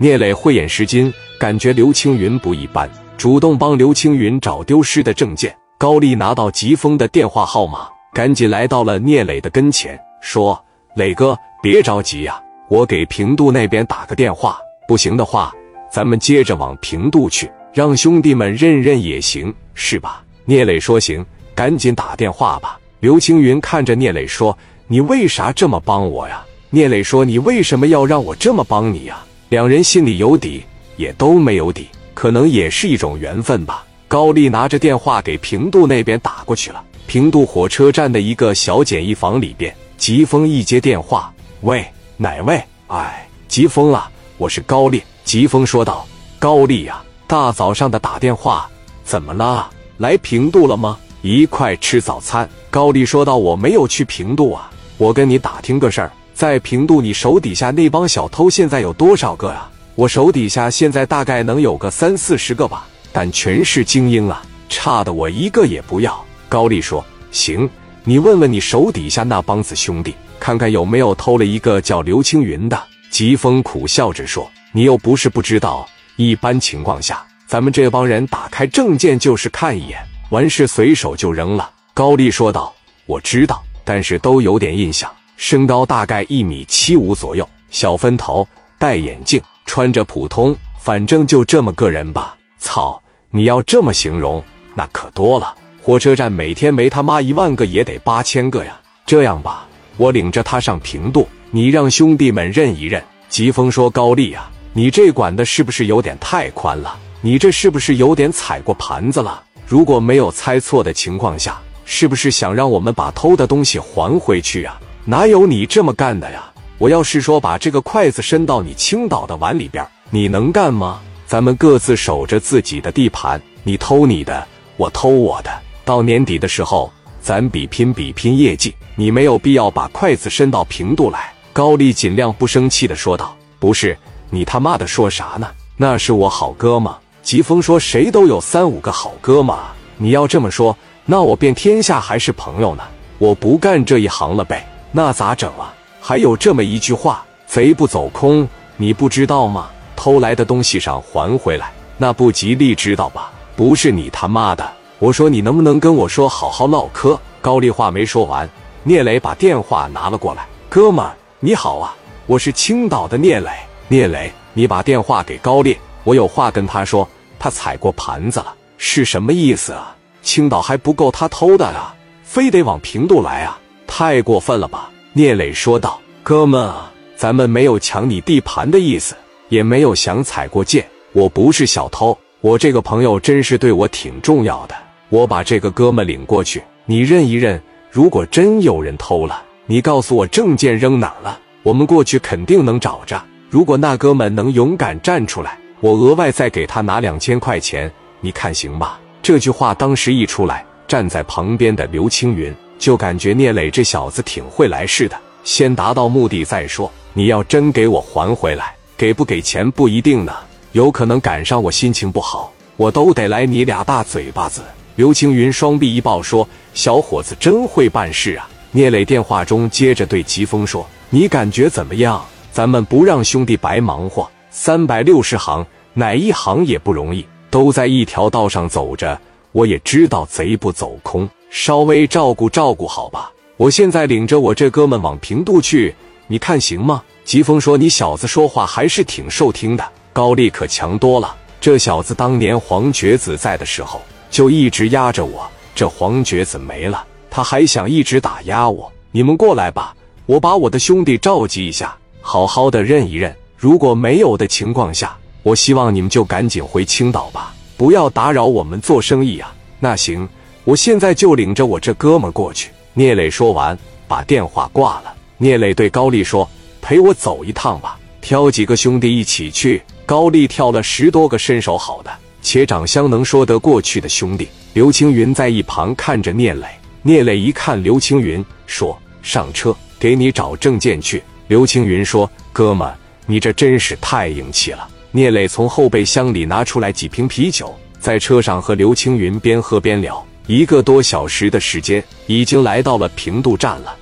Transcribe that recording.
聂磊慧眼识金，感觉刘青云不一般，主动帮刘青云找丢失的证件。高丽拿到吉峰的电话号码，赶紧来到了聂磊的跟前，说：“磊哥，别着急呀，我给平度那边打个电话，不行的话，咱们接着往平度去，让兄弟们认认也行，是吧？”聂磊说：“行，赶紧打电话吧。”刘青云看着聂磊说：“你为啥这么帮我呀？”聂磊说：“你为什么要让我这么帮你呀？”两人心里有底，也都没有底，可能也是一种缘分吧。高丽拿着电话给平度那边打过去了。平度火车站的一个小简易房里边，吉峰一接电话：“喂，哪位？哎，吉峰啊，我是高丽。”吉峰说道：“高丽呀，大早上的打电话，怎么了？来平度了吗？一块吃早餐。”高丽说道：“我没有去平度啊，我跟你打听个事儿。”在平度，你手底下那帮小偷现在有多少个呀？我手底下现在大概能有个三四十个吧，但全是精英啊，差的我一个也不要。高丽说：“行，你问问你手底下那帮子兄弟，看看有没有偷了一个叫刘青云的。”疾风苦笑着说：“你又不是不知道，一般情况下，咱们这帮人打开证件就是看一眼，完事随手就扔了。”高丽说道：“我知道，但是都有点印象。”身高大概一米七五左右，小分头，戴眼镜，穿着普通，反正就这么个人吧。操，你要这么形容，那可多了。火车站每天没他妈一万个也得八千个呀。这样吧，我领着他上平度，你让兄弟们认一认。疾风说：“高丽啊，你这管的是不是有点太宽了？你这是不是有点踩过盘子了？如果没有猜错的情况下，是不是想让我们把偷的东西还回去啊？”哪有你这么干的呀？我要是说把这个筷子伸到你青岛的碗里边，你能干吗？咱们各自守着自己的地盘，你偷你的，我偷我的。到年底的时候，咱比拼比拼业绩。你没有必要把筷子伸到平度来。高丽尽量不生气的说道：“不是你他妈的说啥呢？那是我好哥们。”疾风说：“谁都有三五个好哥们，你要这么说，那我遍天下还是朋友呢？我不干这一行了呗。”那咋整啊？还有这么一句话：“贼不走空”，你不知道吗？偷来的东西上还回来，那不吉利，知道吧？不是你他妈的！我说你能不能跟我说好好唠嗑？高丽话没说完，聂磊把电话拿了过来：“哥们儿，你好啊，我是青岛的聂磊。聂磊，你把电话给高丽，我有话跟他说。他踩过盘子了，是什么意思啊？青岛还不够他偷的啊，非得往平度来啊？”太过分了吧？聂磊说道：“哥们啊，咱们没有抢你地盘的意思，也没有想踩过界。我不是小偷，我这个朋友真是对我挺重要的。我把这个哥们领过去，你认一认。如果真有人偷了，你告诉我证件扔哪儿了，我们过去肯定能找着。如果那哥们能勇敢站出来，我额外再给他拿两千块钱，你看行吧？”这句话当时一出来，站在旁边的刘青云。就感觉聂磊这小子挺会来事的，先达到目的再说。你要真给我还回来，给不给钱不一定呢，有可能赶上我心情不好，我都得来你俩大嘴巴子。刘青云双臂一抱说：“小伙子真会办事啊！”聂磊电话中接着对疾风说：“你感觉怎么样？咱们不让兄弟白忙活，三百六十行，哪一行也不容易，都在一条道上走着。我也知道贼不走空。”稍微照顾照顾好吧，我现在领着我这哥们往平度去，你看行吗？疾风说：“你小子说话还是挺受听的。”高丽可强多了，这小子当年黄觉子在的时候就一直压着我，这黄觉子没了，他还想一直打压我。你们过来吧，我把我的兄弟召集一下，好好的认一认。如果没有的情况下，我希望你们就赶紧回青岛吧，不要打扰我们做生意啊。那行。我现在就领着我这哥们过去。聂磊说完，把电话挂了。聂磊对高丽说：“陪我走一趟吧，挑几个兄弟一起去。”高丽挑了十多个身手好的且长相能说得过去的兄弟。刘青云在一旁看着聂磊。聂磊一看刘青云，说：“上车，给你找证件去。”刘青云说：“哥们，你这真是太硬气了。”聂磊从后备箱里拿出来几瓶啤酒，在车上和刘青云边喝边聊。一个多小时的时间，已经来到了平度站了。